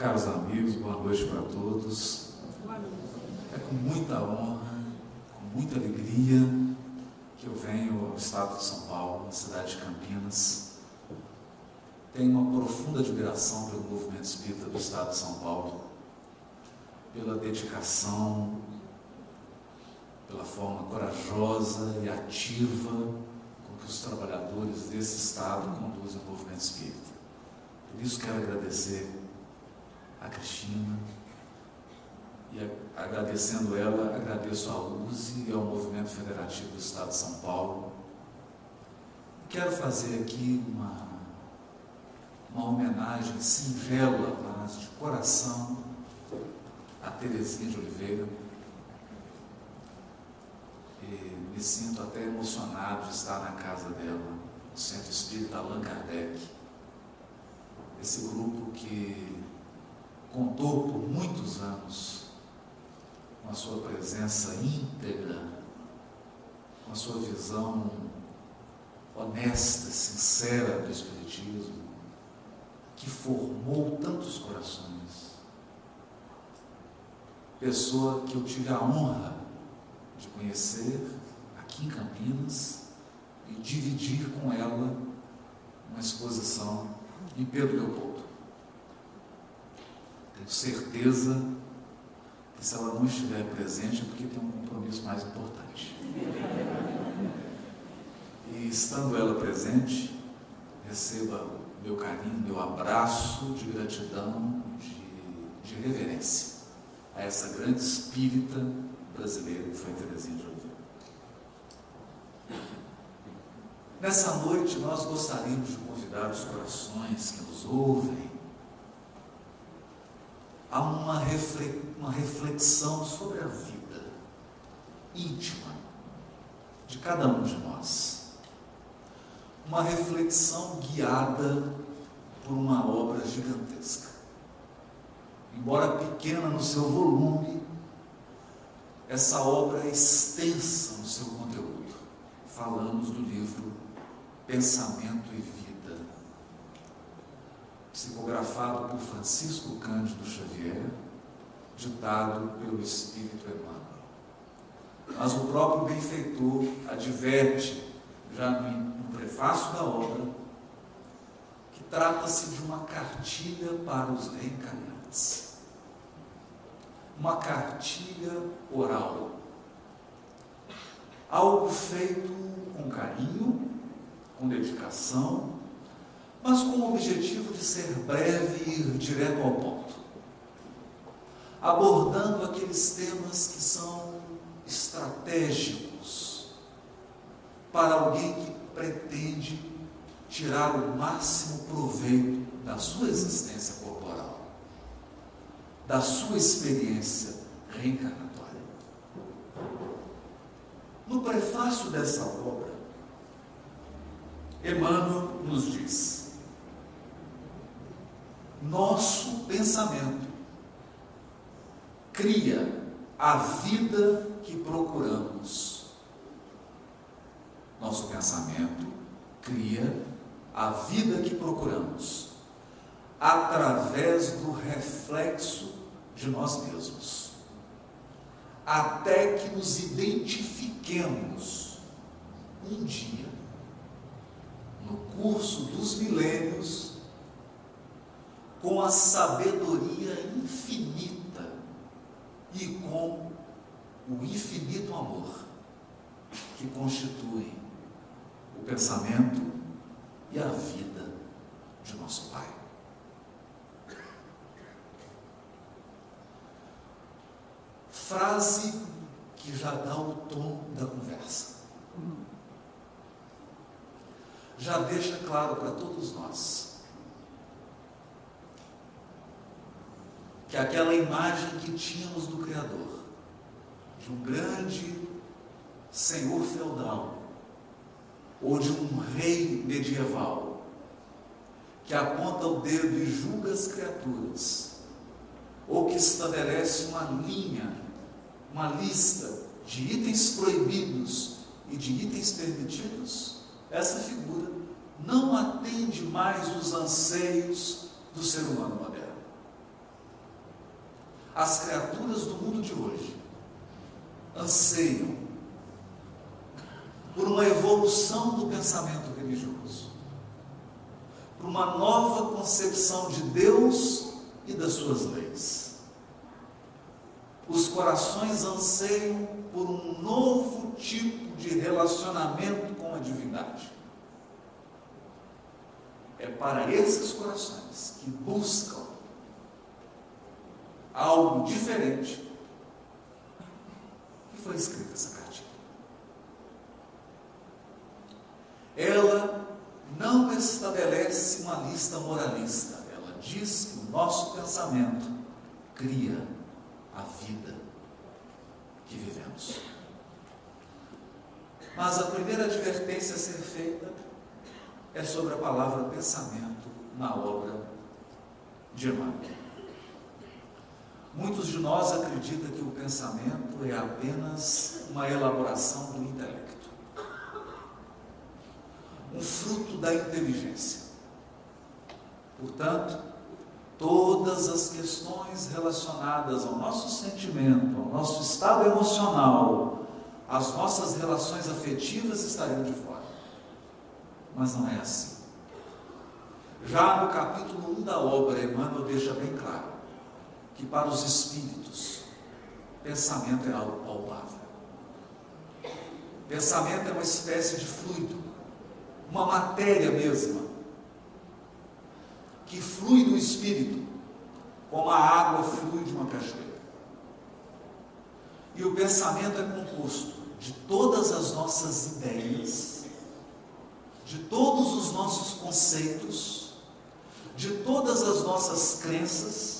Caros amigos, boa noite para todos. É com muita honra, com muita alegria que eu venho ao estado de São Paulo, na cidade de Campinas. Tenho uma profunda admiração pelo movimento espírita do estado de São Paulo, pela dedicação, pela forma corajosa e ativa com que os trabalhadores desse estado conduzem o movimento espírita. Por isso quero agradecer a Cristina. E agradecendo ela, agradeço à Luzi e ao Movimento Federativo do Estado de São Paulo. Quero fazer aqui uma, uma homenagem singela, mas de coração, a Terezinha de Oliveira. E me sinto até emocionado de estar na casa dela, no Centro Espírita Allan Kardec. Esse grupo que contou por muitos anos com a sua presença íntegra, com a sua visão honesta, sincera do Espiritismo, que formou tantos corações. Pessoa que eu tive a honra de conhecer aqui em Campinas e dividir com ela uma exposição em Pedro Leopoldo. Tenho certeza que se ela não estiver presente é porque tem um compromisso mais importante. E estando ela presente, receba meu carinho, meu abraço de gratidão, de, de reverência a essa grande espírita brasileira que foi Terezinha de Oliveira. Nessa noite nós gostaríamos de convidar os corações que nos ouvem a uma reflexão sobre a vida íntima de cada um de nós. Uma reflexão guiada por uma obra gigantesca. Embora pequena no seu volume, essa obra é extensa no seu conteúdo. Falamos do livro Pensamento e Vida psicografado por Francisco Cândido Xavier, ditado pelo Espírito Emmanuel. Mas o próprio benfeitor adverte, já no prefácio da obra, que trata-se de uma cartilha para os reencarnantes. Uma cartilha oral. Algo feito com carinho, com dedicação, mas com o objetivo de ser breve e ir direto ao ponto, abordando aqueles temas que são estratégicos para alguém que pretende tirar o máximo proveito da sua existência corporal, da sua experiência reencarnatória. No prefácio dessa obra, Emmanuel nos diz: nosso pensamento cria a vida que procuramos. Nosso pensamento cria a vida que procuramos através do reflexo de nós mesmos, até que nos identifiquemos um dia, no curso dos milênios, com a sabedoria infinita e com o infinito amor que constituem o pensamento e a vida de nosso Pai. Frase que já dá o tom da conversa. Já deixa claro para todos nós que aquela imagem que tínhamos do Criador, de um grande senhor feudal, ou de um rei medieval, que aponta o dedo e julga as criaturas, ou que estabelece uma linha, uma lista de itens proibidos e de itens permitidos, essa figura não atende mais os anseios do ser humano moderno as criaturas do mundo de hoje anseiam por uma evolução do pensamento religioso, por uma nova concepção de Deus e das suas leis. Os corações anseiam por um novo tipo de relacionamento com a divindade. É para esses corações que buscam algo diferente que foi escrita essa cartinha. Ela não estabelece uma lista moralista, ela diz que o nosso pensamento cria a vida que vivemos. Mas a primeira advertência a ser feita é sobre a palavra pensamento na obra de Emmanuel. Muitos de nós acreditam que o pensamento é apenas uma elaboração do intelecto, um fruto da inteligência. Portanto, todas as questões relacionadas ao nosso sentimento, ao nosso estado emocional, às nossas relações afetivas estariam de fora. Mas não é assim. Já no capítulo 1 da obra, Emmanuel deixa bem claro que para os espíritos, pensamento é algo palpável. Pensamento é uma espécie de fluido, uma matéria mesma, que flui do espírito, como a água flui de uma cachoeira. E o pensamento é composto de todas as nossas ideias, de todos os nossos conceitos, de todas as nossas crenças,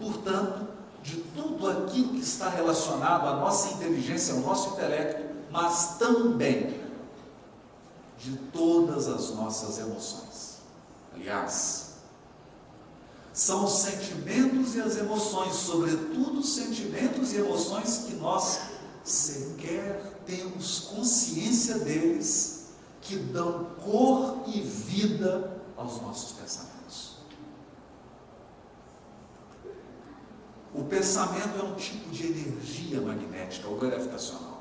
portanto, de tudo aquilo que está relacionado à nossa inteligência, ao nosso intelecto, mas também de todas as nossas emoções. Aliás, são os sentimentos e as emoções, sobretudo os sentimentos e emoções que nós sequer temos consciência deles, que dão cor e vida aos nossos pensamentos. O pensamento é um tipo de energia magnética ou gravitacional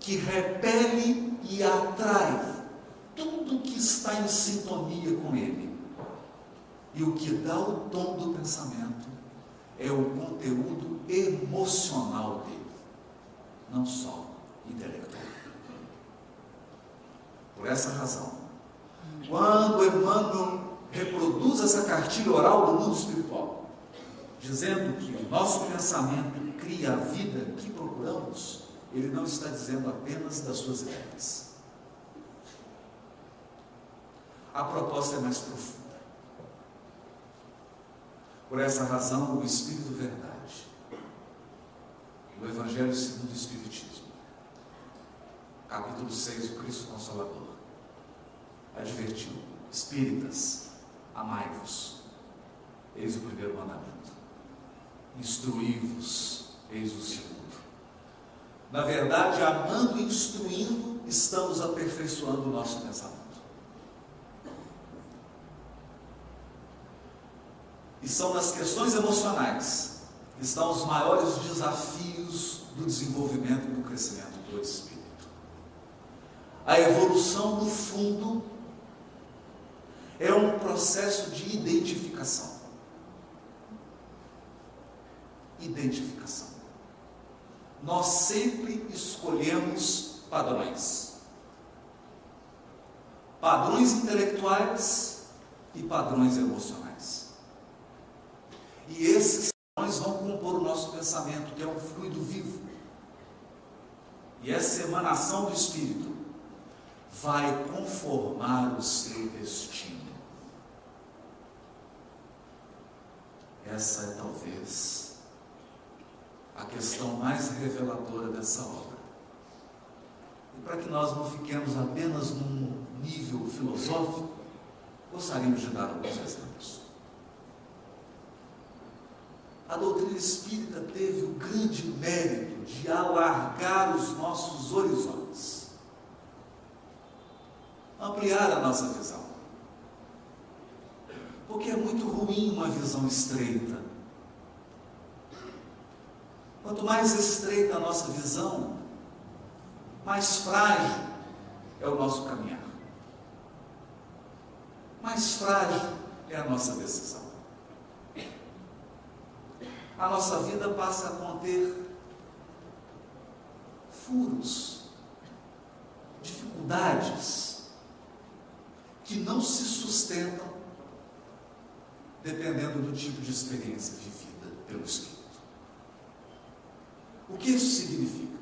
que repele e atrai tudo que está em sintonia com ele. E o que dá o tom do pensamento é o conteúdo emocional dele, não só intelectual. Por essa razão, quando Emmanuel reproduz essa cartilha oral do mundo espiritual, dizendo que o nosso pensamento cria a vida que procuramos, ele não está dizendo apenas das suas ideias. A proposta é mais profunda. Por essa razão, o Espírito Verdade, o Evangelho segundo o Espiritismo, capítulo 6, o Cristo Consolador, advertiu: Espíritas, amai-vos. Eis o primeiro mandamento instruí-vos, eis o segundo. Na verdade, amando e instruindo, estamos aperfeiçoando o nosso pensamento. E são nas questões emocionais que estão os maiores desafios do desenvolvimento e do crescimento do espírito. A evolução, no fundo, é um processo de identificação identificação. Nós sempre escolhemos padrões. Padrões intelectuais e padrões emocionais. E esses padrões vão compor o nosso pensamento, que é um fluido vivo. E essa emanação do Espírito vai conformar o seu destino. Essa é talvez a questão mais reveladora dessa obra. E para que nós não fiquemos apenas num nível filosófico, gostaríamos de dar alguns exemplos. A doutrina espírita teve o grande mérito de alargar os nossos horizontes, ampliar a nossa visão. Porque é muito ruim uma visão estreita Quanto mais estreita a nossa visão, mais frágil é o nosso caminhar. Mais frágil é a nossa decisão. A nossa vida passa a conter furos, dificuldades que não se sustentam dependendo do tipo de experiência vivida pelo Espírito. O que isso significa?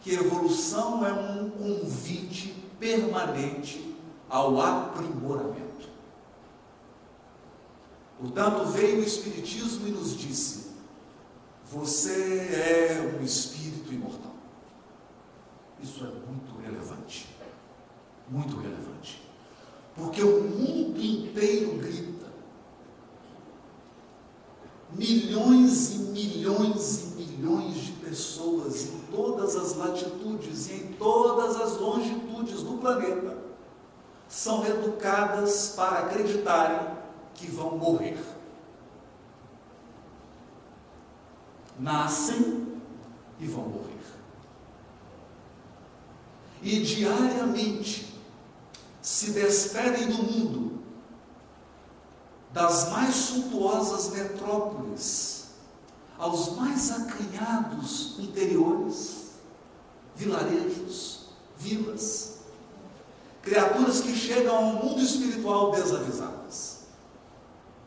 Que evolução é um convite permanente ao aprimoramento. Portanto, veio o Espiritismo e nos disse: você é um espírito imortal. Isso é muito relevante. Muito relevante. Porque o mundo inteiro grita. Milhões e milhões e milhões de pessoas em todas as latitudes e em todas as longitudes do planeta são educadas para acreditarem que vão morrer. Nascem e vão morrer. E diariamente se despedem do mundo, das mais suntuosas metrópoles aos mais acanhados interiores, vilarejos, vilas, criaturas que chegam ao mundo espiritual desavisadas,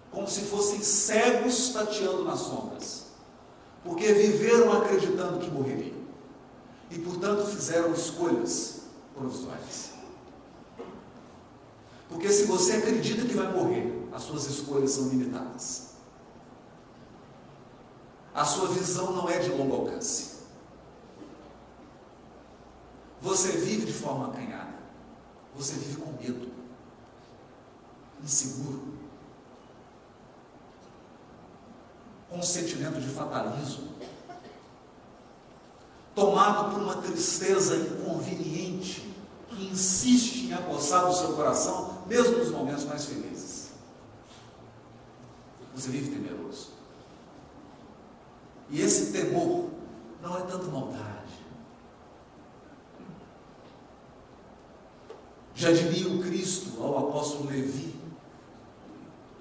como se fossem cegos tateando nas sombras, porque viveram acreditando que morreriam e, portanto, fizeram escolhas provisórias. Porque se você acredita que vai morrer, as suas escolhas são limitadas. A sua visão não é de longo alcance. Você vive de forma acanhada. Você vive com medo, inseguro, com um sentimento de fatalismo, tomado por uma tristeza inconveniente que insiste em apossar o seu coração mesmo nos momentos mais felizes. Você vive temeroso. E esse temor não é tanto maldade. Já diria o Cristo ao apóstolo Levi: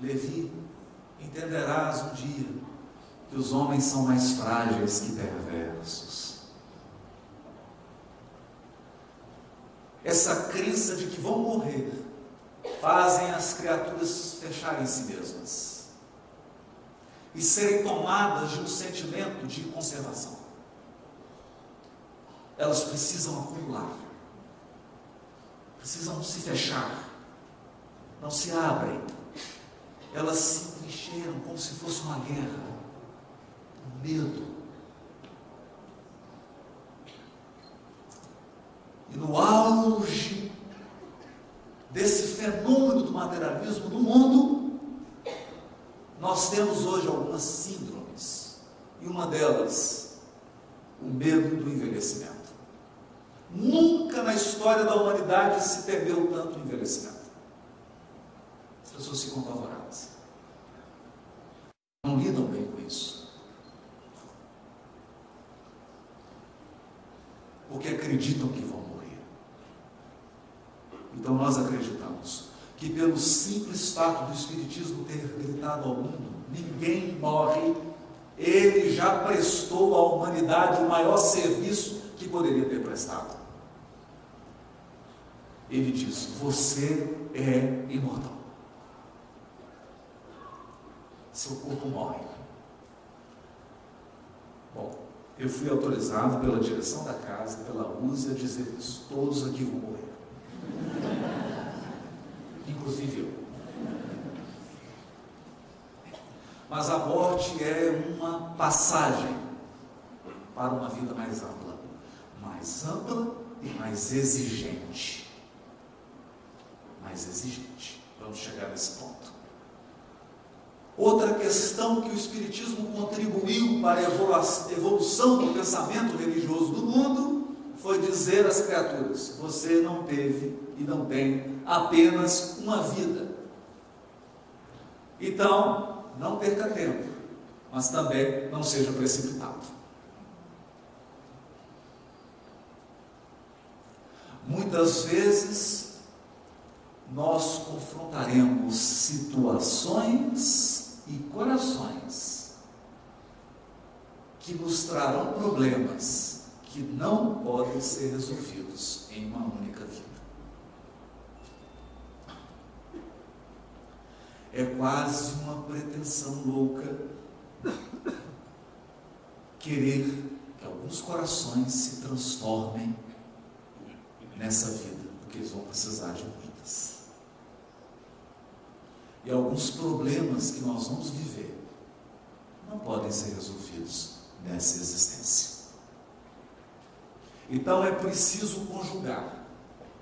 Levi, entenderás um dia que os homens são mais frágeis que perversos. Essa crença de que vão morrer fazem as criaturas fecharem si mesmas e serem tomadas de um sentimento de conservação. Elas precisam acumular, precisam se fechar, não se abrem, elas se encheiram como se fosse uma guerra, um medo. E no auge desse fenômeno do materialismo no mundo, nós temos hoje algumas síndromes. E uma delas, o medo do envelhecimento. Nunca na história da humanidade se temeu tanto o envelhecimento. As pessoas ficam apavoradas. Não lidam bem com isso. Porque acreditam que vão então nós acreditamos que pelo simples fato do Espiritismo ter gritado ao mundo, ninguém morre, ele já prestou à humanidade o maior serviço que poderia ter prestado. Ele diz: Você é imortal. Seu corpo morre. Bom, eu fui autorizado pela direção da casa, pela USE, a dizer isso. Todos aqui vão morrer. Inclusive eu. Mas a morte é uma passagem para uma vida mais ampla. Mais ampla e mais exigente. Mais exigente. Vamos chegar nesse ponto. Outra questão que o Espiritismo contribuiu para a evolução do pensamento religioso do mundo foi dizer às criaturas: você não teve e não tem apenas uma vida. Então, não perca tempo mas também não seja precipitado. Muitas vezes nós confrontaremos situações e corações que nos trarão problemas que não podem ser resolvidos em uma única vida. É quase uma pretensão louca querer que alguns corações se transformem nessa vida, porque eles vão precisar de muitas. E alguns problemas que nós vamos viver não podem ser resolvidos nessa existência. Então é preciso conjugar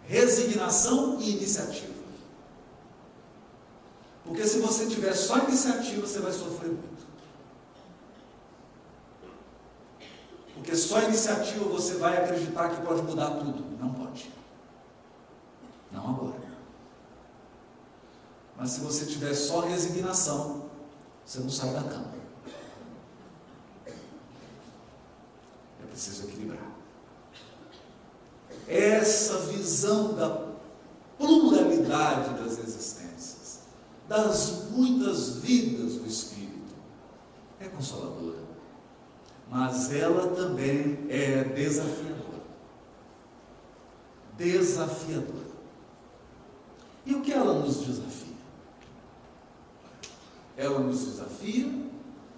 resignação e iniciativa. Porque se você tiver só iniciativa, você vai sofrer muito. Porque só iniciativa você vai acreditar que pode mudar tudo. Não pode. Não agora. Mas se você tiver só resignação, você não sai da cama. É preciso equilibrar. Essa visão da pluralidade das existências, das muitas vidas do Espírito, é consoladora mas ela também é desafiadora. Desafiadora. E o que ela nos desafia? Ela nos desafia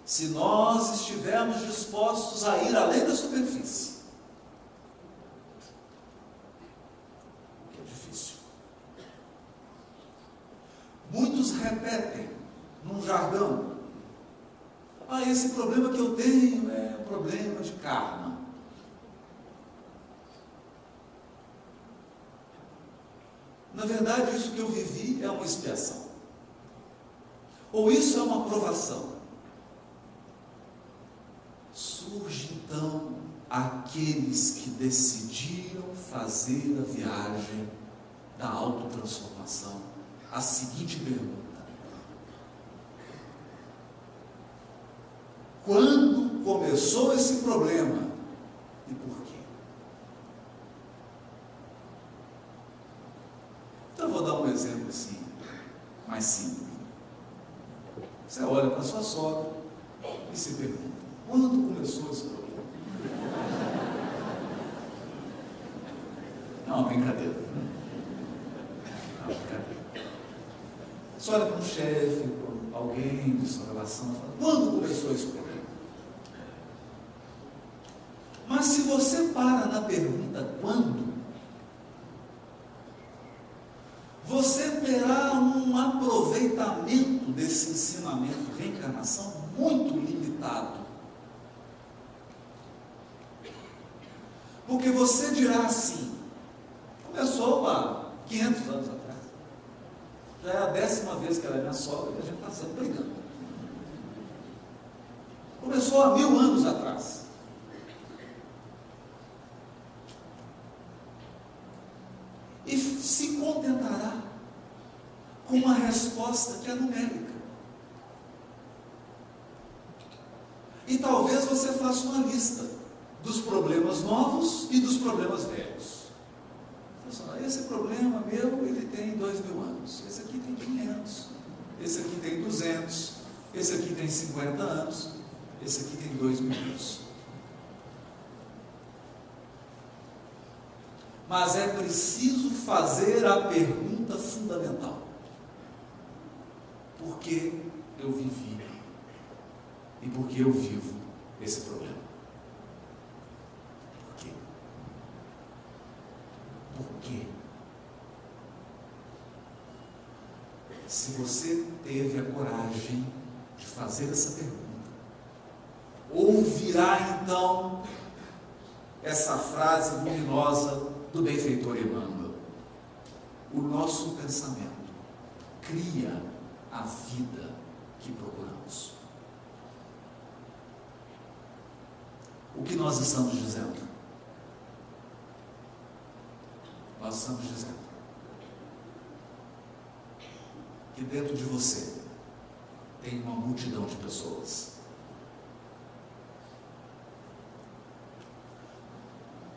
se nós estivermos dispostos a ir além da superfície. Que é difícil. Muitos repetem num jargão ah, esse problema que eu tenho é um problema de karma. Na verdade, isso que eu vivi é uma expiação. Ou isso é uma aprovação. Surge então aqueles que decidiram fazer a viagem da autotransformação. A seguinte pergunta: Quando começou esse problema e por quê? Então eu vou dar um exemplo assim, mais simples. Você olha para sua sogra e se pergunta: quando começou esse problema? Uma brincadeira. Uma brincadeira. Você olha para um chefe, para alguém de sua relação, fala: quando começou esse problema? Mas se você para na pergunta quando, você terá um aproveitamento desse ensinamento reencarnação muito limitado. Porque você dirá assim, começou há 500 anos atrás. Já é a décima vez que ela é minha sogra e a gente está sempre brigando. Começou há mil anos atrás. e se contentará com uma resposta que é numérica. E talvez você faça uma lista dos problemas novos e dos problemas velhos. Esse problema meu, ele tem dois mil anos. Esse aqui tem 500. Esse aqui tem 200. Esse aqui tem 50 anos. Esse aqui tem dois mil anos. mas é preciso fazer a pergunta fundamental: por que eu vivi e por que eu vivo esse problema? Por quê? Por quê? Se você teve a coragem de fazer essa pergunta, ouvirá então essa frase luminosa do benfeitor Emmanuel. O nosso pensamento cria a vida que procuramos. O que nós estamos dizendo? Nós estamos dizendo que dentro de você tem uma multidão de pessoas.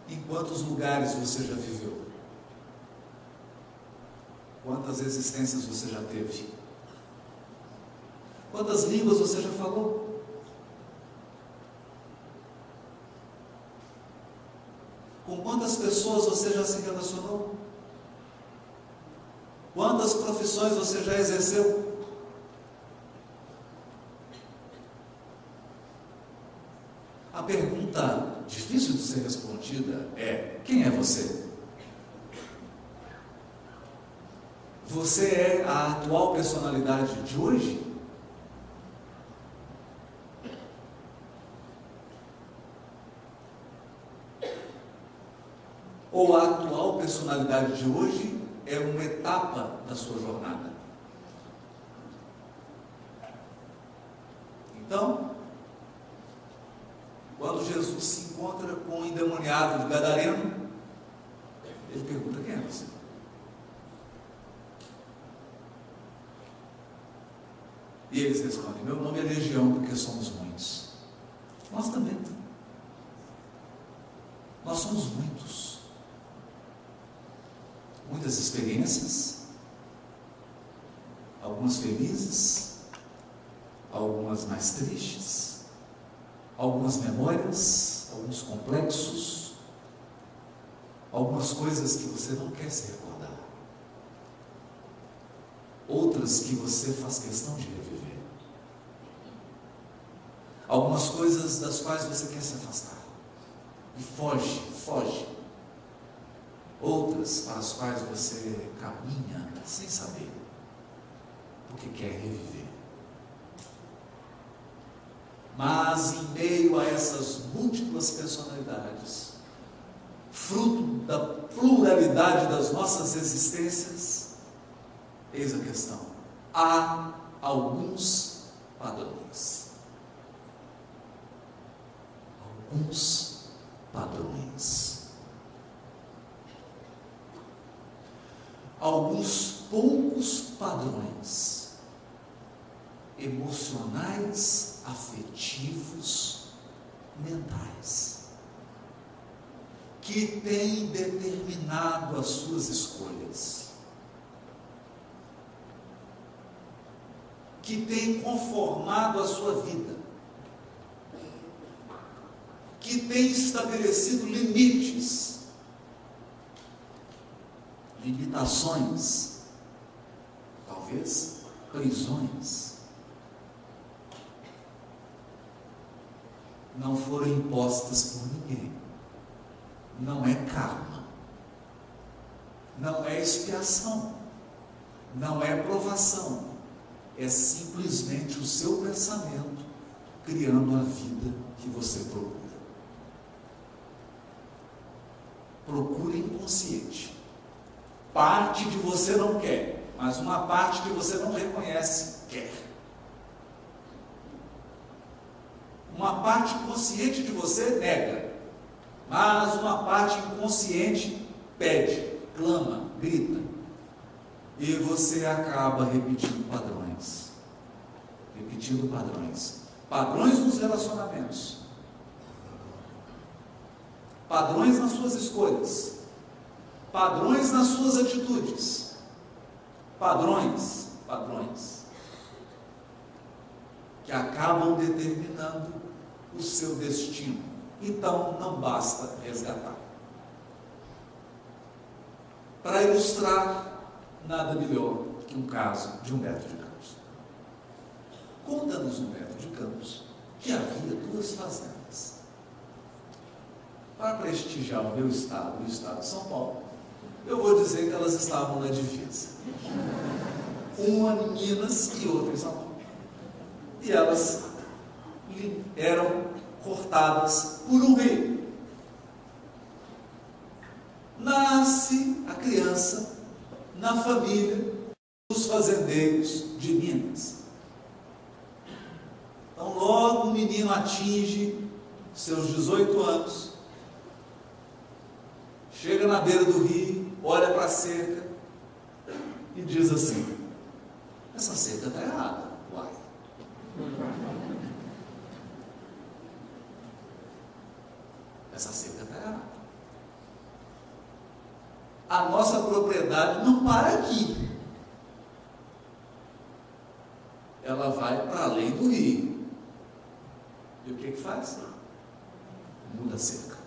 Em quantos lugares você já viveu? Quantas existências você já teve? Quantas línguas você já falou? Com quantas pessoas você já se relacionou? Quantas profissões você já exerceu? A pergunta difícil de ser respondida é: quem é você? Você é a atual personalidade de hoje? Ou a atual personalidade de hoje é uma etapa da sua jornada? Então, quando Jesus se encontra com o endemoniado de Gadareno, ele pergunta: quem é você? E eles respondem: Meu nome é Legião, porque somos muitos. Nós também. Nós somos muitos. Muitas experiências, algumas felizes, algumas mais tristes, algumas memórias, alguns complexos, algumas coisas que você não quer se recordar, outras que você faz questão de reviver. Algumas coisas das quais você quer se afastar. E foge, foge. Outras para as quais você caminha sem saber, porque quer reviver. Mas em meio a essas múltiplas personalidades, fruto da pluralidade das nossas existências, eis a questão: há alguns padrões. alguns padrões. Alguns poucos padrões emocionais, afetivos, mentais, que têm determinado as suas escolhas, que têm conformado a sua vida que tem estabelecido limites, limitações, talvez prisões, não foram impostas por ninguém. Não é karma, não é expiação, não é provação, é simplesmente o seu pensamento criando a vida que você procura. procura inconsciente. Parte de você não quer, mas uma parte que você não reconhece quer. Uma parte consciente de você nega, mas uma parte inconsciente pede, clama, grita. E você acaba repetindo padrões. Repetindo padrões. Padrões nos relacionamentos padrões nas suas escolhas, padrões nas suas atitudes, padrões, padrões, que acabam determinando o seu destino. Então não basta resgatar. Para ilustrar, nada melhor que um caso de Humberto de Campos. Conta-nos Humberto de Campos que havia duas fazendas para prestigiar o meu estado o estado de São Paulo, eu vou dizer que elas estavam na divisa. Uma em Minas e outra em São Paulo. E elas eram cortadas por um rio. Nasce a criança na família dos fazendeiros de Minas. Então, logo o menino atinge seus 18 anos, chega na beira do rio, olha para a cerca e diz assim: essa cerca está errada, uai. Essa cerca está errada. a nossa propriedade não para aqui. Ela vai para além do rio. E o que que faz? Muda a cerca.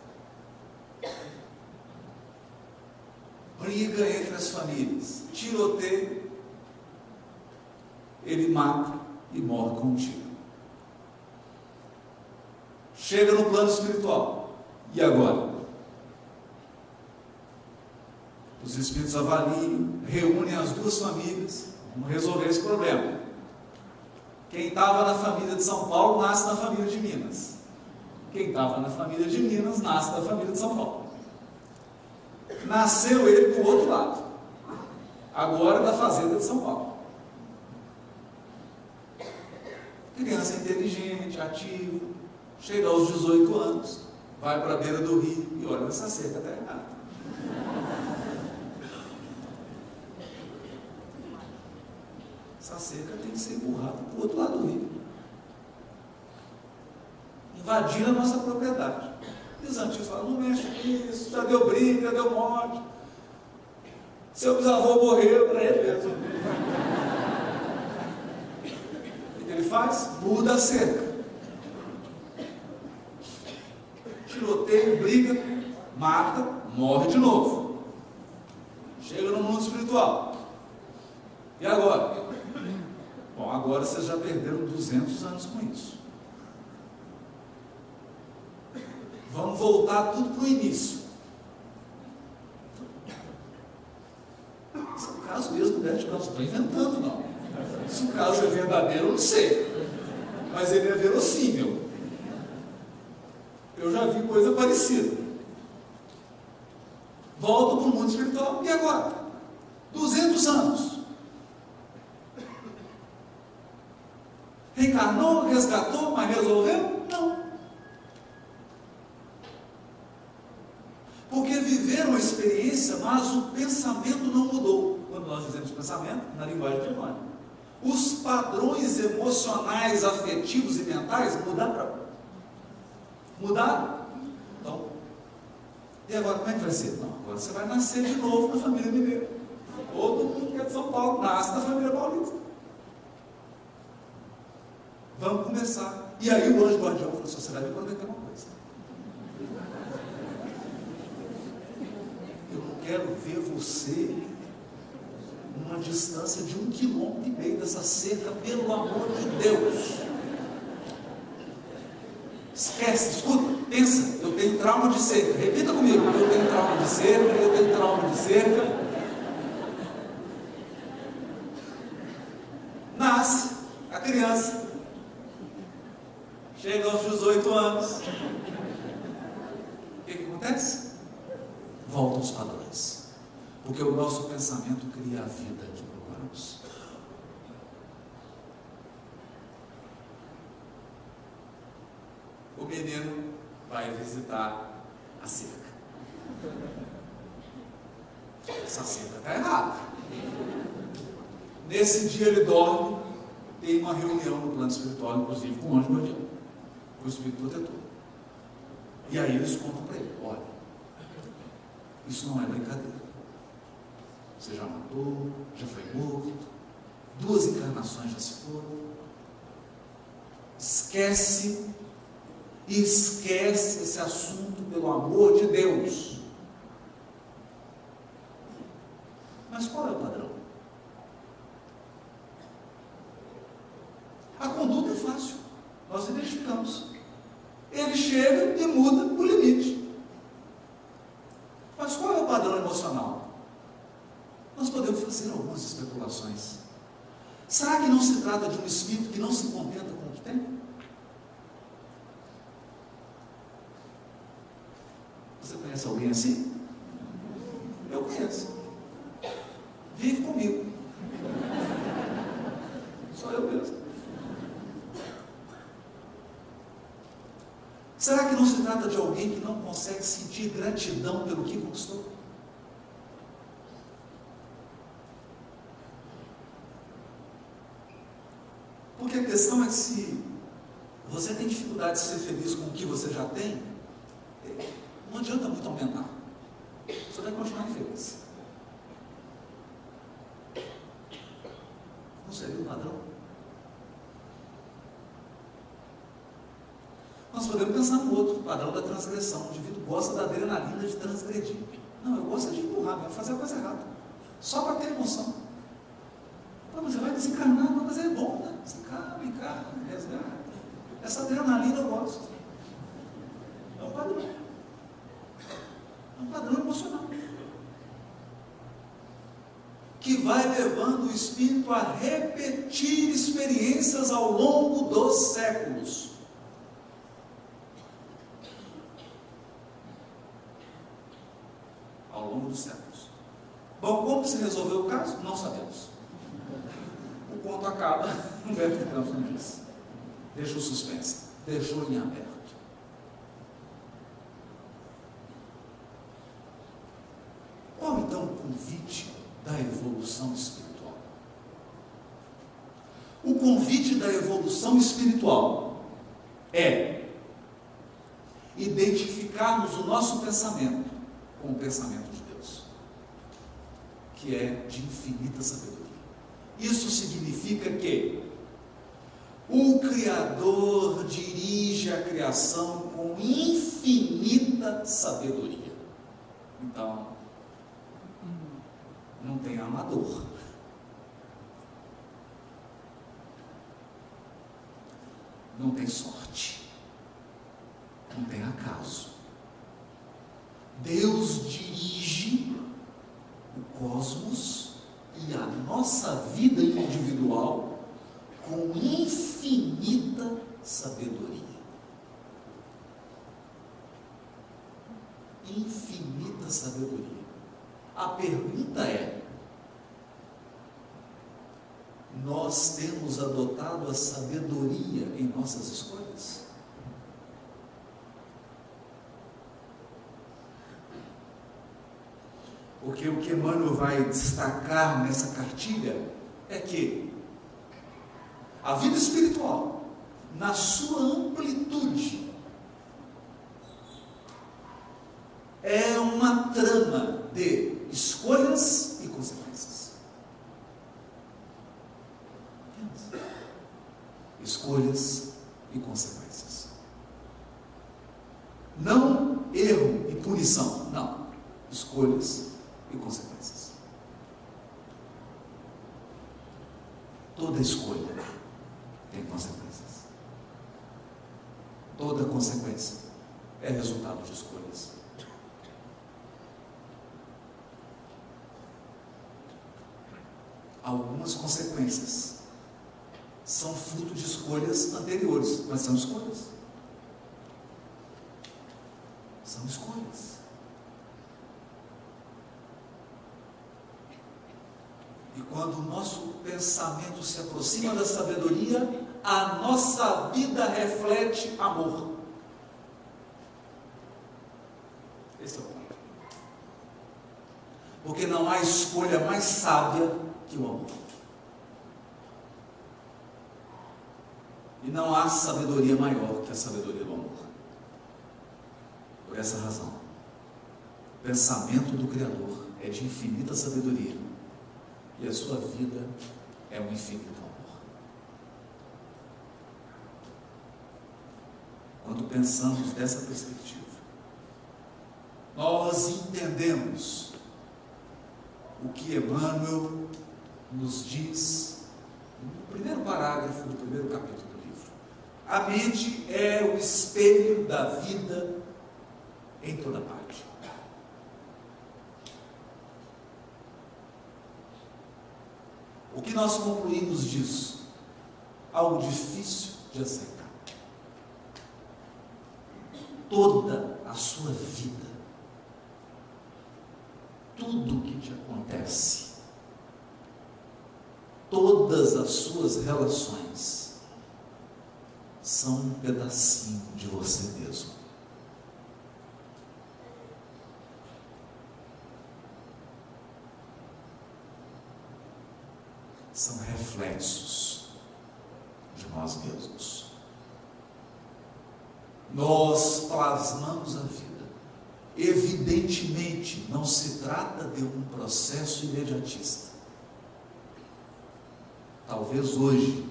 Briga entre as famílias, tiroteio, ele mata e morre com um tiro. Chega no plano espiritual. E agora? Os espíritos avaliam, reúnem as duas famílias, vamos resolver esse problema. Quem estava na família de São Paulo nasce na família de Minas. Quem estava na família de Minas nasce da família de São Paulo. Nasceu ele do outro lado, agora da fazenda de São Paulo. Criança inteligente, ativa, chega aos 18 anos, vai para a beira do rio e olha essa cerca está errada. Essa cerca tem que ser empurrada para o outro lado do rio. Invadir a nossa propriedade. E os antigos falam, não mexe com isso, já deu briga, já deu morte. Seu bisavô morreu para ele mesmo. O que ele faz? Muda a cerca. Tiroteio, briga, mata, morre de novo. Chega no mundo espiritual. E agora? Bom, agora vocês já perderam 200 anos com isso. Vamos voltar tudo para o início. Esse é o caso mesmo do Bert não estou inventando, não. Se o caso é verdadeiro, eu não sei. Mas ele é verossímil. Eu já vi coisa parecida. Volto para o mundo espiritual. E agora? 200 anos. Reencarnou, resgatou, mas resolveu? Não. Porque viveram a experiência, mas o pensamento não mudou. Quando nós dizemos pensamento, na linguagem de Emmanuel. Os padrões emocionais, afetivos e mentais mudaram. Mudaram? Então, e agora como é que vai ser? Não, agora você vai nascer de novo na família mineira. Todo mundo que é de São Paulo nasce na família paulista. Vamos começar. E aí o anjo guardião falou assim, você vai me prometer uma coisa. Eu não quero ver você numa distância de um quilômetro e meio dessa cerca, pelo amor de Deus. Esquece, escuta, pensa, eu tenho trauma de cerca. Repita comigo, eu tenho trauma de cerca, eu tenho trauma de cerca. Nasce a criança. Chega aos 18 anos. O que, que acontece? Voltam os padrões. Porque o nosso pensamento cria a vida que procuramos. O menino vai visitar a cerca. Essa cerca está errada. Nesse dia ele dorme, tem uma reunião no plano espiritual, inclusive com o anjo guardião, com o espírito protetor. E aí eles contam para ele: olha, isso não é brincadeira. Você já matou, já foi morto, duas encarnações já se foram. Esquece e esquece esse assunto pelo amor de Deus. Mas qual é o padrão? A conduta é fácil, nós identificamos. Ele chega e muda o limite. Mas qual é o padrão emocional? Nós podemos fazer algumas especulações. Será que não se trata de um espírito que não se contenta com o que tem? Você conhece alguém assim? Eu conheço. Vive comigo. Só eu mesmo. Será que não se trata de alguém que não consegue sentir gratidão pelo que conquistou? Porque a questão é que se você tem dificuldade de ser feliz com o que você já tem, não adianta muito aumentar. Você vai continuar feliz. Não seria o padrão? Nós podemos pensar no outro, padrão da transgressão. O indivíduo gosta da adrenalina de transgredir. Não, eu gosto é de empurrar, vai fazer a coisa errada. Só para ter emoção. Mas você vai desencarnar, mas é bom, né? Desencarna, encarna, resgata. Essa adrenalina eu gosto. É o padrão. Um padrão emocional. Que vai levando o espírito a repetir experiências ao longo dos séculos. Ao longo dos séculos. Bom, como se resolveu o caso? Não sabemos. O conto acaba no verbo de Campos diz. Deixou suspense, deixou em aberto. Qual então o convite da evolução espiritual? O convite da evolução espiritual é identificarmos o nosso pensamento com o pensamento de Deus, que é de infinita sabedoria. Isso significa que o Criador dirige a criação com infinita sabedoria. Então, não tem amador. Não tem sorte. Não tem acaso. Deus dirige o cosmos e a nossa vida individual com infinita sabedoria. Infinita sabedoria. A pergunta é: nós temos adotado a sabedoria em nossas escolhas? Porque o que Emmanuel vai destacar nessa cartilha é que a vida espiritual, na sua amplitude, é uma trama de escolhas e consequências. Escolhas e consequências. Não erro e punição, não. Escolhas e consequências. Toda escolha tem consequências. Toda consequência é resultado de escolhas. Algumas consequências são fruto de escolhas anteriores, mas são escolhas. São escolhas. E quando o nosso pensamento se aproxima da sabedoria, a nossa vida reflete amor. Esse é o ponto. Porque não há escolha mais sábia que o amor. E não há sabedoria maior que a sabedoria do amor. Por essa razão, o pensamento do Criador é de infinita sabedoria e a sua vida é um infinito amor. Quando pensamos dessa perspectiva, nós entendemos o que Emmanuel nos diz no primeiro parágrafo do primeiro capítulo do livro. A mente é o espelho da vida em toda parte. O que nós concluímos disso? Algo difícil de aceitar. Toda a sua vida, tudo o que te acontece, todas as suas relações, são um pedacinho de você mesmo. são reflexos de nós mesmos. Nós plasmamos a vida. Evidentemente, não se trata de um processo imediatista. Talvez hoje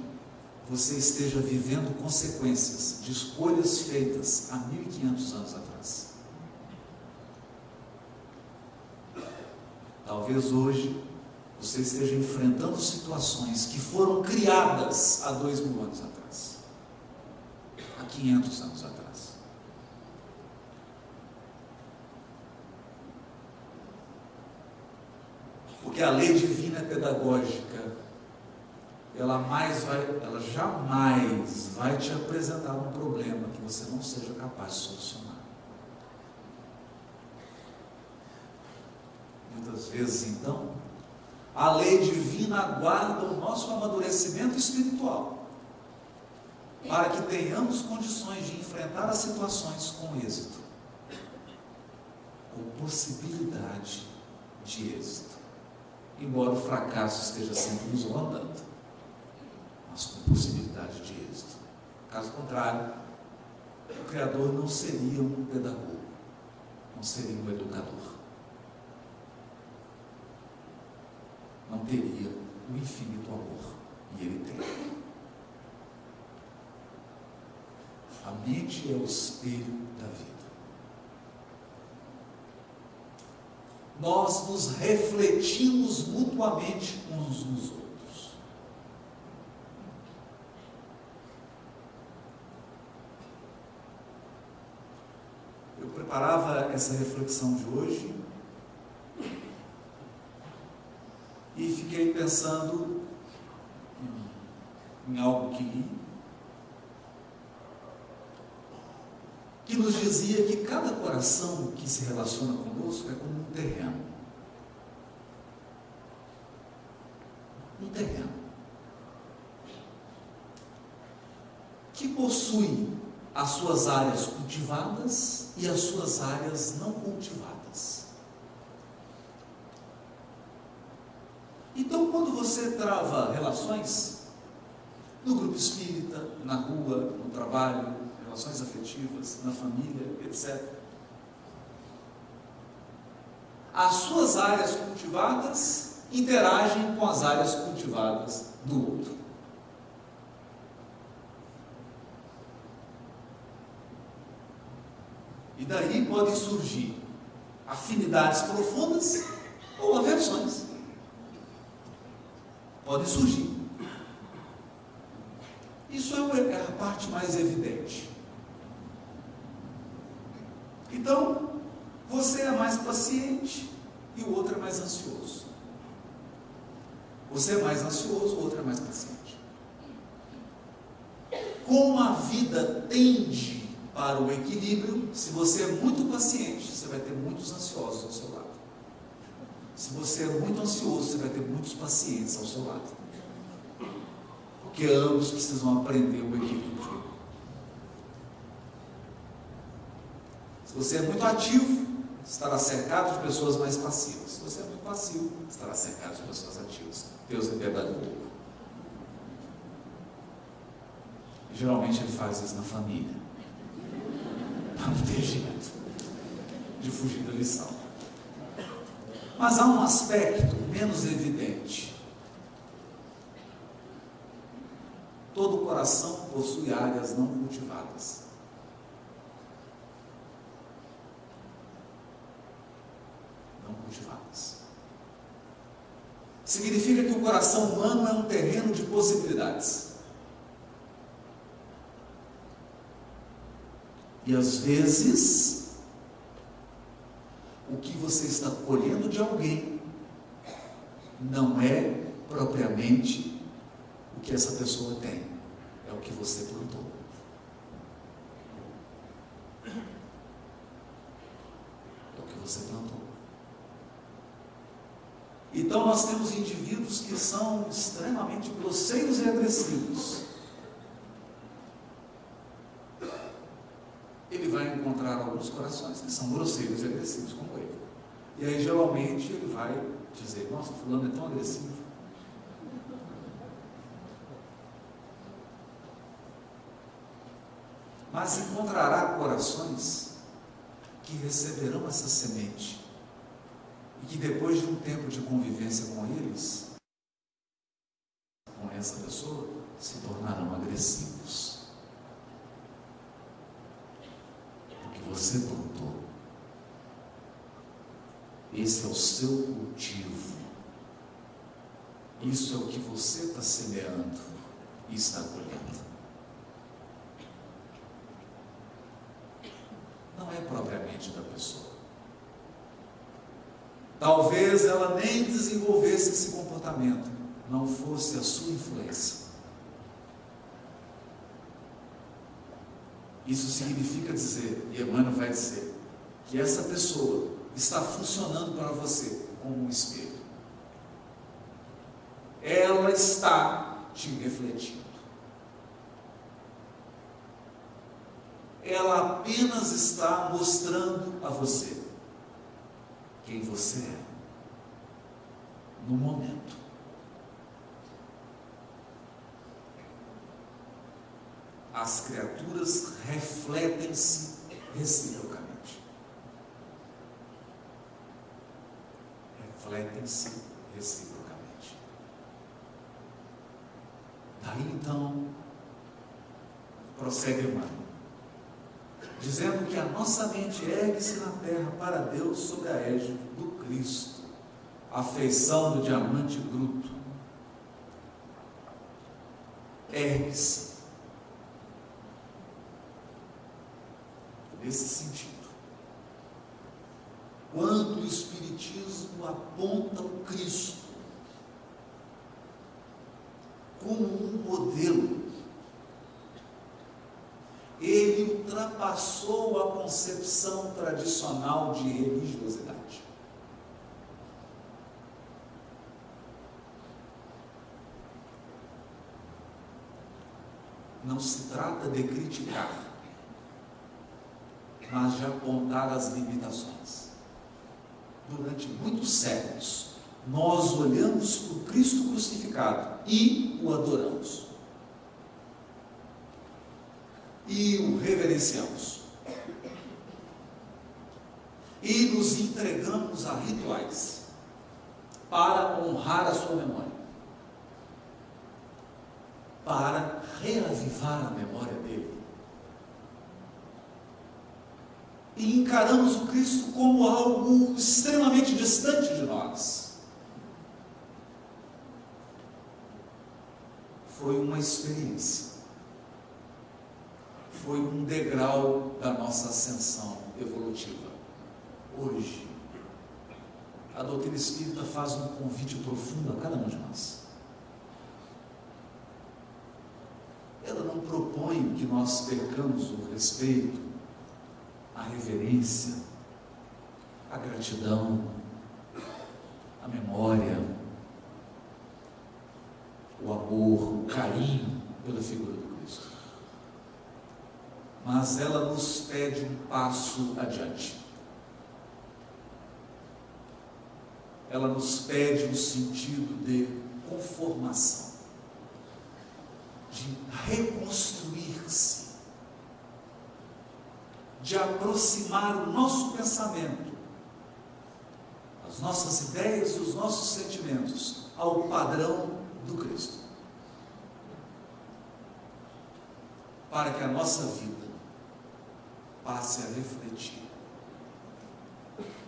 você esteja vivendo consequências de escolhas feitas há 1500 anos atrás. Talvez hoje você esteja enfrentando situações que foram criadas há dois mil anos atrás, há 500 anos atrás. Porque a lei divina é pedagógica. Ela mais vai, ela jamais vai te apresentar um problema que você não seja capaz de solucionar. Muitas vezes, então, a lei divina aguarda o nosso amadurecimento espiritual para que tenhamos condições de enfrentar as situações com êxito, com possibilidade de êxito embora o fracasso esteja sempre nos rondando, mas com possibilidade de êxito. Caso contrário, o Criador não seria um pedagogo, não seria um educador. Não teria o infinito amor, e ele tem. A mente é o espelho da vida. nós nos refletimos mutuamente uns nos outros. Eu preparava essa reflexão de hoje e fiquei pensando em, em algo que li, que nos dizia que cada coração que se relaciona conosco é como um terreno. Um terreno. Que possui as suas áreas cultivadas e as suas áreas não cultivadas. Então, quando você trava relações, no grupo espírita, na rua, no trabalho, relações afetivas, na família, etc. As suas áreas cultivadas interagem com as áreas cultivadas do outro. E daí podem surgir afinidades profundas ou aversões. Podem surgir. Isso é, é a parte mais evidente. Então, você é mais paciente e o outro é mais ansioso. Você é mais ansioso, o outro é mais paciente. Como a vida tende para o equilíbrio, se você é muito paciente, você vai ter muitos ansiosos ao seu lado. Se você é muito ansioso, você vai ter muitos pacientes ao seu lado. Porque ambos precisam aprender o equilíbrio. Se você é muito ativo, estará cercado de pessoas mais passivas. Se você é muito passivo, estará cercado de pessoas ativas. Deus é pedagogo. E, geralmente ele faz isso na família. Para não ter jeito de fugir da lição. Mas há um aspecto menos evidente. Todo coração possui áreas não cultivadas. cultivadas. Significa que o coração humano é um terreno de possibilidades. E às vezes, você está colhendo de alguém não é propriamente o que essa pessoa tem, é o que você plantou. É o que você plantou. Então nós temos indivíduos que são extremamente grosseiros e agressivos. Ele vai encontrar alguns corações que são grosseiros e agressivos como ele. E aí geralmente ele vai dizer, nossa, fulano é tão agressivo. Mas encontrará corações que receberão essa semente e que depois de um tempo de convivência com eles, com essa pessoa, se tornarão agressivos. Porque você plantou. Esse é o seu cultivo. Isso é o que você está semeando e está colhendo. Não é propriamente da pessoa. Talvez ela nem desenvolvesse esse comportamento, não fosse a sua influência. Isso significa dizer, e Emmanuel vai dizer, que essa pessoa está funcionando para você como um espelho. Ela está te refletindo. Ela apenas está mostrando a você quem você é no momento. As criaturas refletem-se reciprocamente. Refletem-se reciprocamente. Daí então, prossegue Emmanuel dizendo que a nossa mente ergue-se na terra para Deus sob a égide do Cristo, a feição do diamante bruto. Ergue-se. Nesse sentido. Quando o Espiritismo aponta o Cristo como um modelo ele ultrapassou a concepção tradicional de religiosidade. Não se trata de criticar, mas de apontar as limitações. Durante muitos séculos, nós olhamos para o Cristo crucificado e o adoramos e o reverenciamos. E nos entregamos a rituais para honrar a sua memória, para reavivar a memória dele. E encaramos o Cristo como algo extremamente distante de nós. Foi uma experiência foi um degrau da nossa ascensão evolutiva. Hoje, a doutrina espírita faz um convite profundo a cada um de nós. Ela não propõe que nós percamos o respeito, a reverência, a gratidão, a memória, o amor, o carinho pela figura do mas ela nos pede um passo adiante. Ela nos pede no sentido de conformação, de reconstruir-se, de aproximar o nosso pensamento, as nossas ideias e os nossos sentimentos ao padrão do Cristo. Para que a nossa vida passe a refletir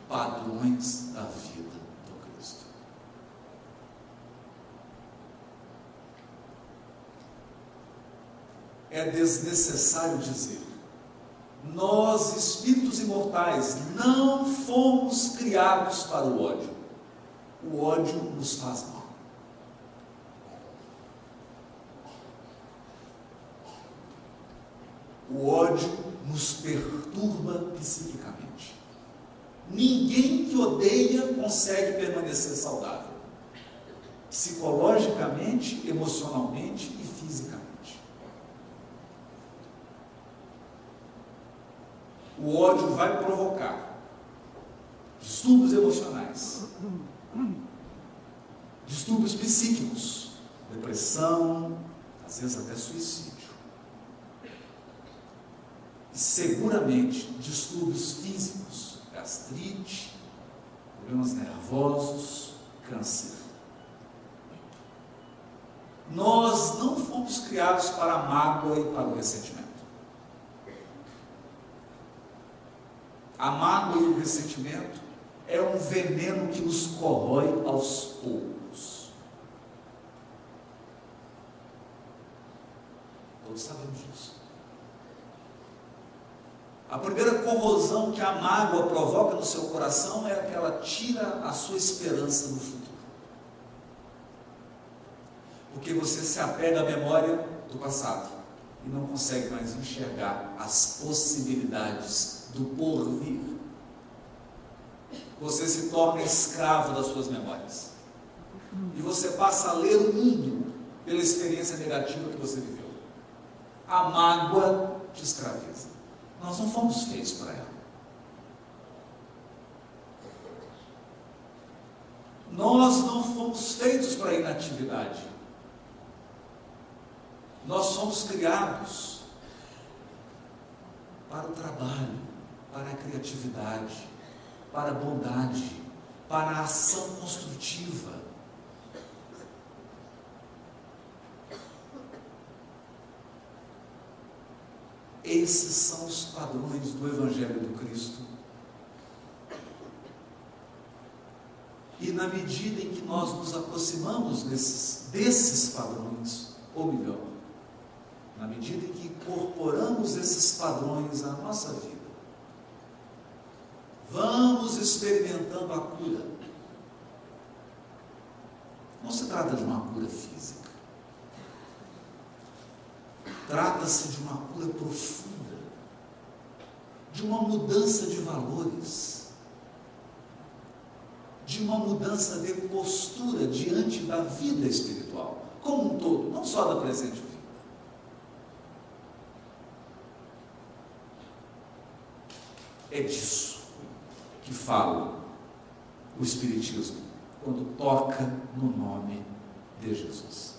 padrões da vida do Cristo. É desnecessário dizer, nós, espíritos imortais, não fomos criados para o ódio. O ódio nos faz mal. O ódio nos perturba psiquicamente. Ninguém que odeia consegue permanecer saudável, psicologicamente, emocionalmente e fisicamente. O ódio vai provocar distúrbios emocionais, distúrbios psíquicos, depressão, às vezes até suicídio seguramente distúrbios físicos, gastrite, problemas nervosos, câncer. Nós não fomos criados para a mágoa e para o ressentimento. A mágoa e o ressentimento é um veneno que nos corrói aos poucos. Todos sabemos disso. A primeira corrosão que a mágoa provoca no seu coração é que ela tira a sua esperança no futuro. Porque você se apega à memória do passado e não consegue mais enxergar as possibilidades do porvir. Você se torna escravo das suas memórias. E você passa a ler o mundo pela experiência negativa que você viveu. A mágoa te escraviza. Nós não fomos feitos para ela. Nós não fomos feitos para a inatividade. Nós somos criados para o trabalho, para a criatividade, para a bondade, para a ação construtiva. Esses são os padrões do Evangelho do Cristo. E na medida em que nós nos aproximamos desses, desses padrões, ou melhor, na medida em que incorporamos esses padrões à nossa vida, vamos experimentando a cura. Não se trata de uma cura física. Trata-se de uma cura profunda, de uma mudança de valores, de uma mudança de postura diante da vida espiritual, como um todo, não só da presente vida. É disso que fala o Espiritismo quando toca no nome de Jesus.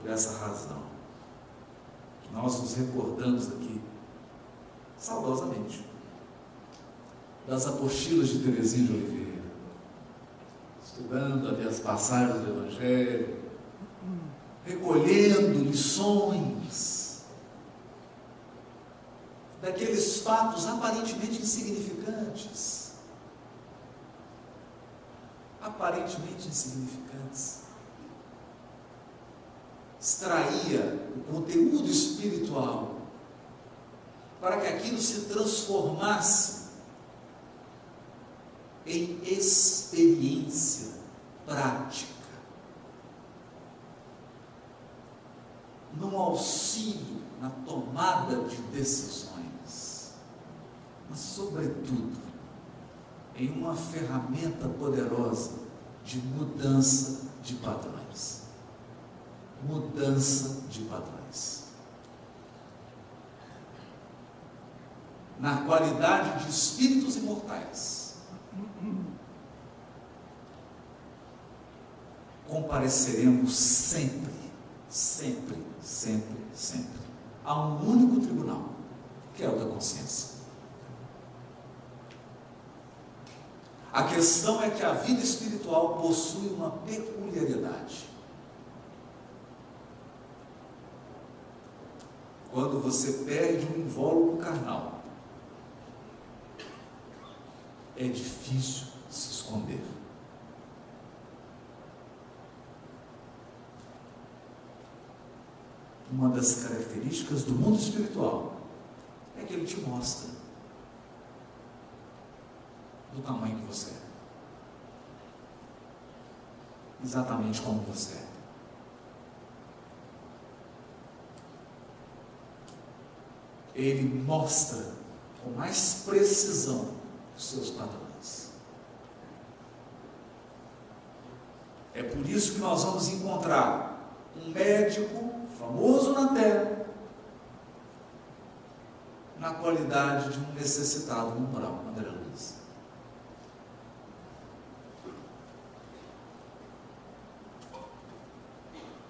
Por essa razão, nós nos recordamos aqui, saudosamente, das apostilas de Teresinha de Oliveira, estudando ali as passagens do Evangelho, recolhendo lições daqueles fatos aparentemente insignificantes. Aparentemente insignificantes. Extraía o conteúdo espiritual para que aquilo se transformasse em experiência prática, num auxílio na tomada de decisões, mas, sobretudo, em uma ferramenta poderosa de mudança de padrões. Mudança de padrões. Na qualidade de espíritos imortais, compareceremos sempre, sempre, sempre, sempre a um único tribunal, que é o da consciência. A questão é que a vida espiritual possui uma peculiaridade. Quando você perde um invólucro carnal, é difícil se esconder. Uma das características do mundo espiritual é que ele te mostra do tamanho que você é. Exatamente como você é. Ele mostra com mais precisão os seus padrões. É por isso que nós vamos encontrar um médico famoso na terra na qualidade de um necessitado no moral, André Luiz.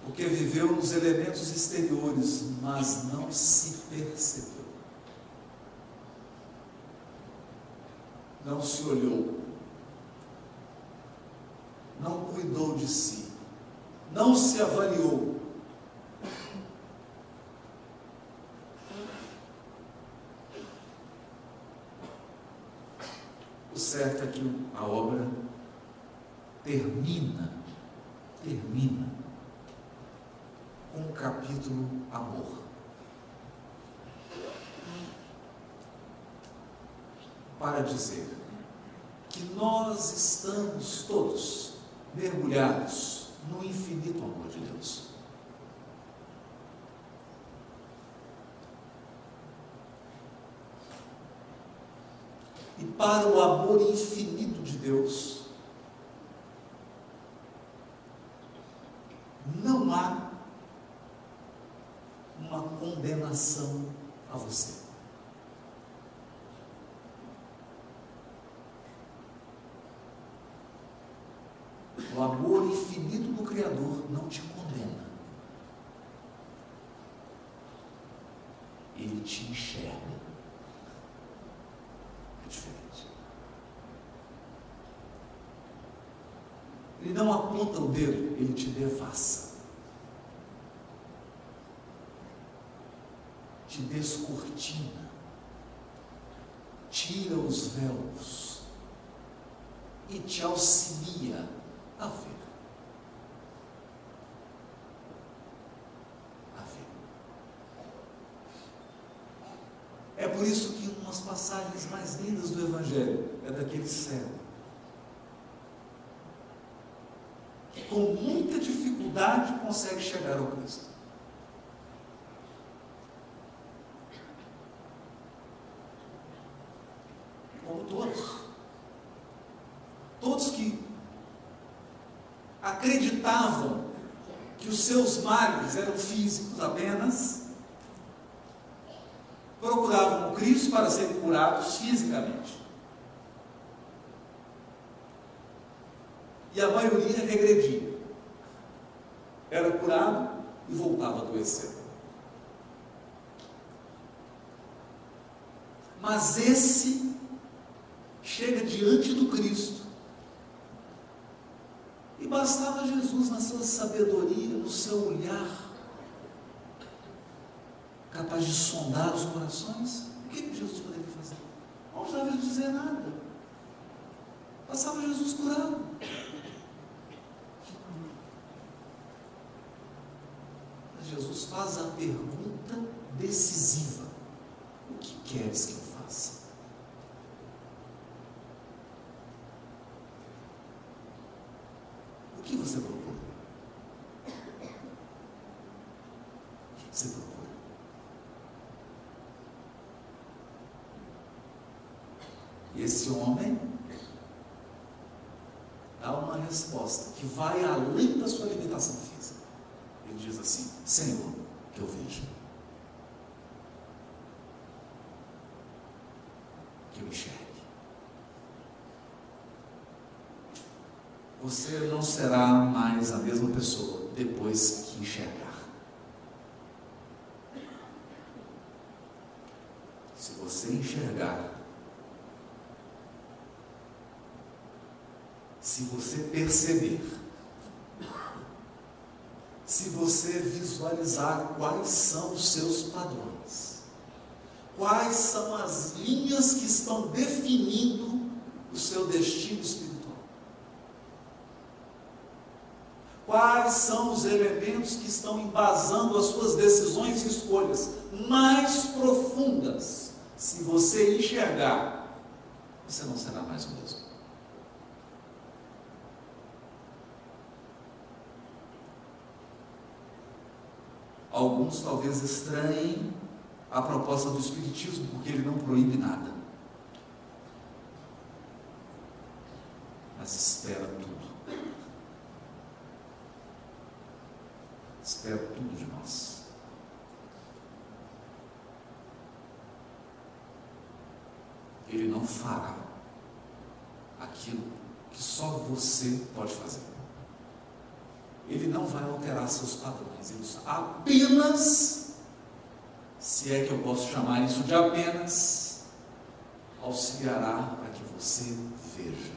Porque viveu nos elementos exteriores, mas não se percebeu. Não se olhou. Não cuidou de si. não se avaliou. O certo é que a obra termina, termina capítulo amor. Para dizer que nós estamos todos mergulhados no infinito amor de Deus. E para o amor infinito de Deus, não há condenação a você. O amor infinito do Criador não te condena. Ele te enxerga. É diferente. Ele não aponta o dedo, ele te devassa. Te descortina. Tira os véus e te auxilia a ver. A ver. É por isso que umas passagens mais lindas do Evangelho é daquele cego. Que com muita dificuldade consegue chegar ao Cristo. Como todos. Todos que acreditavam que os males eram físicos apenas, procuravam o Cristo para serem curados fisicamente. E a maioria regredia. Era curado e voltava a adoecer. Mas esse chega diante do Cristo e bastava Jesus, na sua sabedoria, no seu olhar, capaz de sondar os corações. O que Jesus poderia fazer? Não precisava dizer nada. Passava Jesus curado. Mas Jesus faz a pergunta decisiva: O que queres que eu faça? O que você procura? O que você procura? E esse homem dá uma resposta que vai além da sua limitação física. Ele diz assim: Senhor, que eu veja. Que eu enxergue. Você não será mais a mesma pessoa depois que enxergar. Se você enxergar, se você perceber, se você visualizar quais são os seus padrões, quais são as linhas que estão definindo o seu destino espiritual, quais são os elementos que estão embasando as suas decisões e escolhas mais profundas, se você enxergar, você não será mais o mesmo. Alguns talvez estranhem a proposta do Espiritismo, porque ele não proíbe nada. Mas espera tudo. Espera tudo de nós. Ele não fará aquilo que só você pode fazer ele não vai alterar seus padrões. Ele apenas, se é que eu posso chamar isso de apenas, auxiliará para que você veja,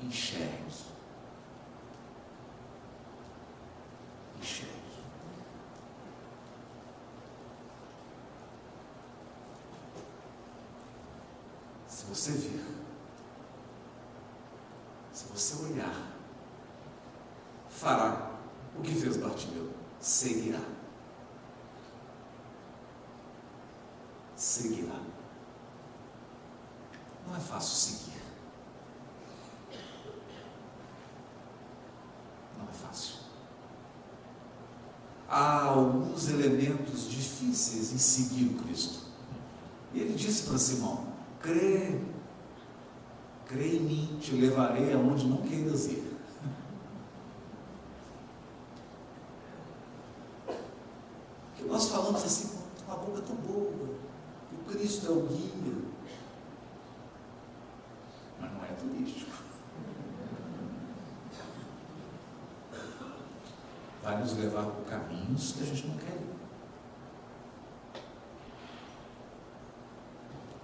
enxergue. Enxergue. Se você vir, se você olhar, fará o que fez Bartimeu, seguirá. Seguirá. Não é fácil seguir. Não é fácil. Há alguns elementos difíceis em seguir o Cristo. E ele disse para Simão: crê, crê em mim, te levarei aonde não queiras ir. Que nós falamos assim com a boca tão boa, que o Cristo é o guia, mas não é turístico. Vai nos levar por caminhos que a gente não quer ir.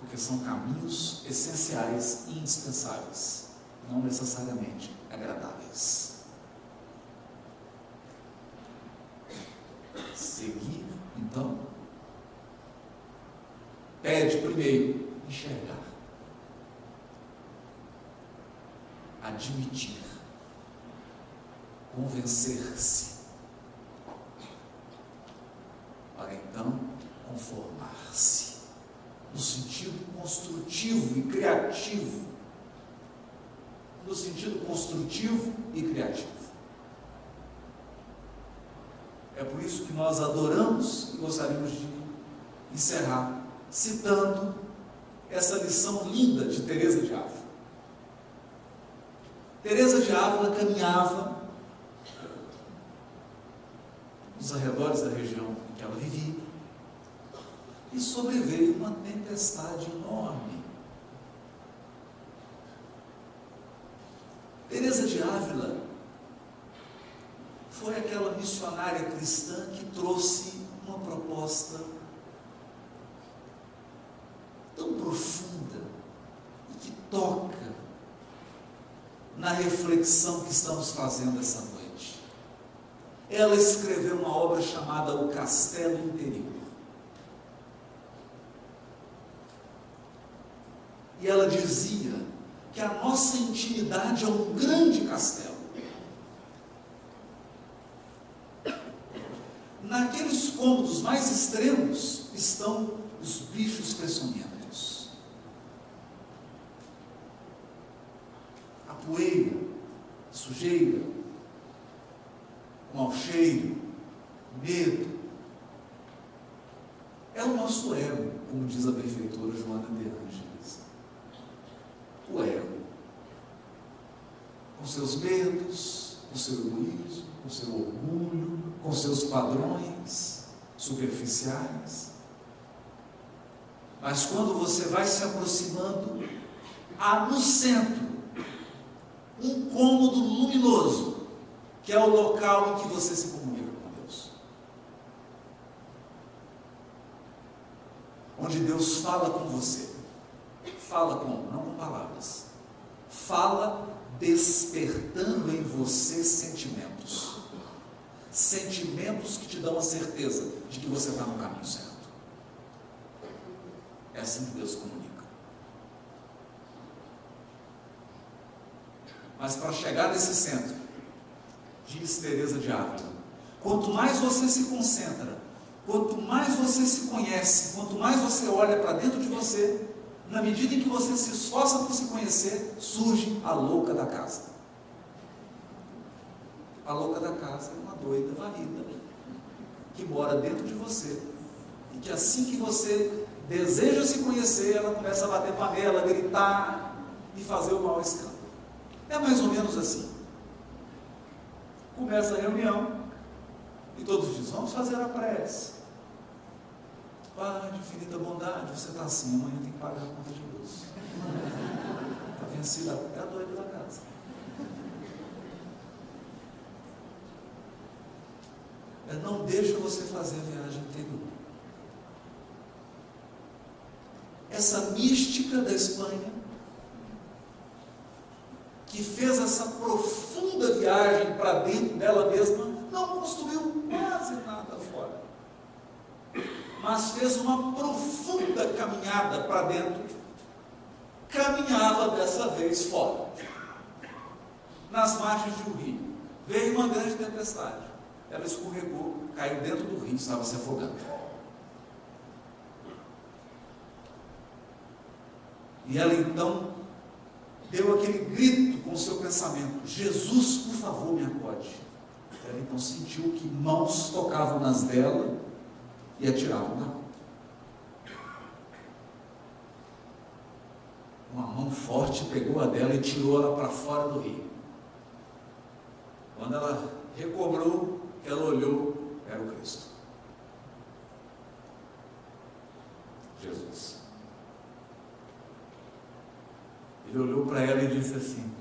porque são caminhos essenciais e indispensáveis, não necessariamente agradáveis. Seguir, então, pede primeiro enxergar, admitir, convencer-se, para então conformar-se no sentido construtivo e criativo. No sentido construtivo e criativo. É por isso que nós adoramos e gostaríamos de encerrar citando essa lição linda de Teresa de Ávila. Teresa de Ávila caminhava nos arredores da região em que ela vivia e sobreveio uma tempestade enorme. Teresa de Ávila foi aquela missionária cristã que trouxe uma proposta tão profunda e que toca na reflexão que estamos fazendo essa noite. Ela escreveu uma obra chamada O Castelo Interior. E ela dizia que a nossa intimidade é um grande castelo. Naqueles cômodos mais extremos estão os bichos peçonhentos. A poeira, a sujeira, o mau cheiro, o medo. É o nosso ego, como diz a benfeitora Joana de Anjos o ego. Com seus medos, com seu egoísmo, com seu orgulho, com seus padrões superficiais. Mas quando você vai se aproximando, há no centro um cômodo luminoso, que é o local em que você se comunica com Deus. Onde Deus fala com você. Fala como? Não com palavras. Fala despertando em você sentimentos. Sentimentos que te dão a certeza de que você está no caminho certo. É assim que Deus comunica. Mas para chegar nesse centro, diz Teresa de Ávila, quanto mais você se concentra, quanto mais você se conhece, quanto mais você olha para dentro de você, na medida em que você se esforça por se conhecer, surge a louca da casa. A louca da casa é uma doida varrida que mora dentro de você. E que assim que você deseja se conhecer, ela começa a bater panela, gritar e fazer o mau escândalo. É mais ou menos assim. Começa a reunião e todos dizem: vamos fazer a prece. Pai de infinita bondade, você está assim, amanhã tem que pagar a conta de luz. Está vencida, é a doida da casa. É, não deixa você fazer a viagem interior. Essa mística da Espanha, que fez essa profunda viagem para dentro dela mesma, não construiu quase nada fora mas fez uma profunda caminhada para dentro, caminhava dessa vez fora, nas margens de um rio. Veio uma grande tempestade. Ela escorregou, caiu dentro do rio, estava se afogando. E ela então deu aquele grito com o seu pensamento: Jesus, por favor, me acode. Ela então sentiu que mãos tocavam nas dela e atiravam na Uma mão forte pegou a dela e tirou ela para fora do rio. Quando ela recobrou, ela olhou, era o Cristo. Jesus. Ele olhou para ela e disse assim: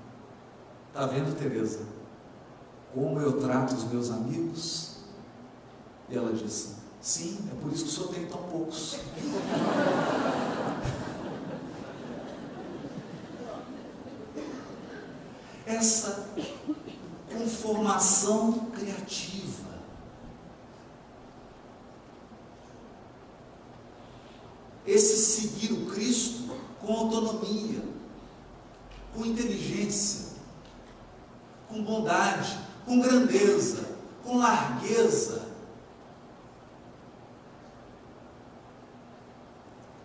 Está vendo, Teresa, como eu trato os meus amigos? E ela disse: Sim, é por isso que o senhor tem tão poucos. Essa conformação criativa. Esse seguir o Cristo com autonomia, com inteligência, com bondade, com grandeza, com largueza,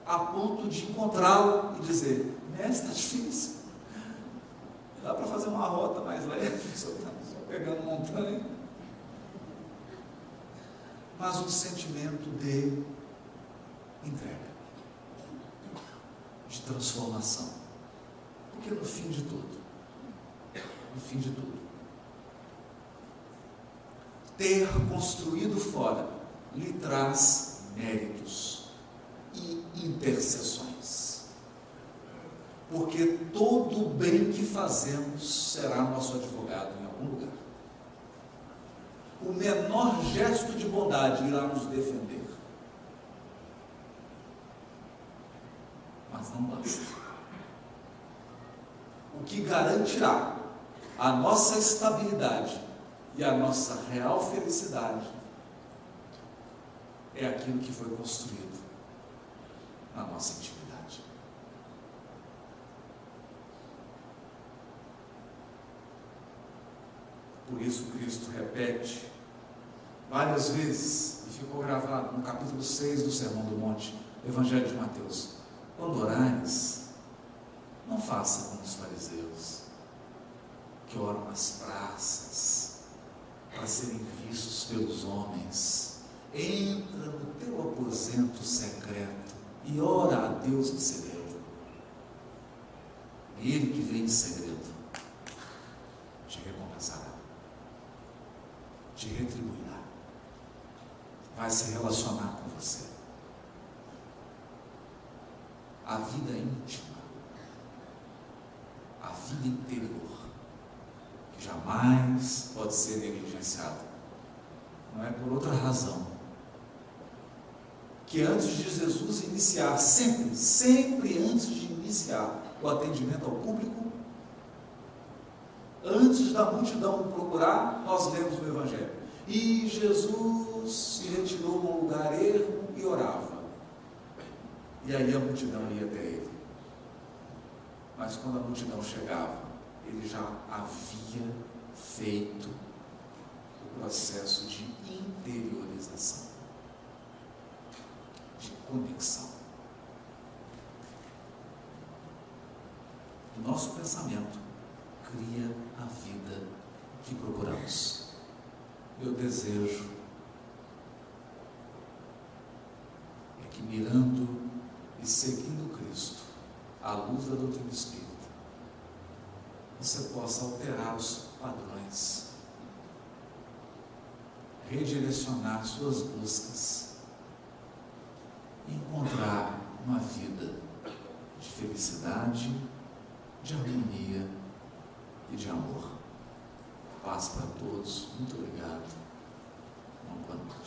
a ponto de encontrá-lo e dizer: Mestre, está difícil. Dá para fazer uma rota mais leve, só, tá, só pegando montanha. Mas um sentimento de entrega, de transformação. Porque no fim de tudo, no fim de tudo, ter construído fora lhe traz méritos e intercessões. Porque todo bem que fazemos será nosso advogado em algum lugar. O menor gesto de bondade irá nos defender. Mas não basta. O que garantirá a nossa estabilidade e a nossa real felicidade é aquilo que foi construído na nossa intimidade. Por isso Cristo repete várias vezes, e ficou gravado no capítulo 6 do Sermão do Monte, Evangelho de Mateus. Quando orares, não faça como os fariseus, que oram nas praças, para serem vistos pelos homens. E ora a Deus em segredo. Ele que vem em segredo te recompensará, te retribuirá, vai se relacionar com você. A vida íntima, a vida interior, que jamais pode ser negligenciada. Não é por outra razão que antes de Jesus iniciar, sempre, sempre antes de iniciar o atendimento ao público, antes da multidão procurar, nós lemos o Evangelho. E Jesus se retirou a um lugar ermo e orava. E aí a multidão ia até ele. Mas quando a multidão chegava, ele já havia feito o processo de interiorização conexão. O nosso pensamento cria a vida que procuramos. Meu desejo é que, mirando e seguindo Cristo, à luz da doutrina espírita, você possa alterar os padrões, redirecionar suas buscas encontrar uma vida de felicidade, de harmonia e de amor. Paz para todos. Muito obrigado. Noite.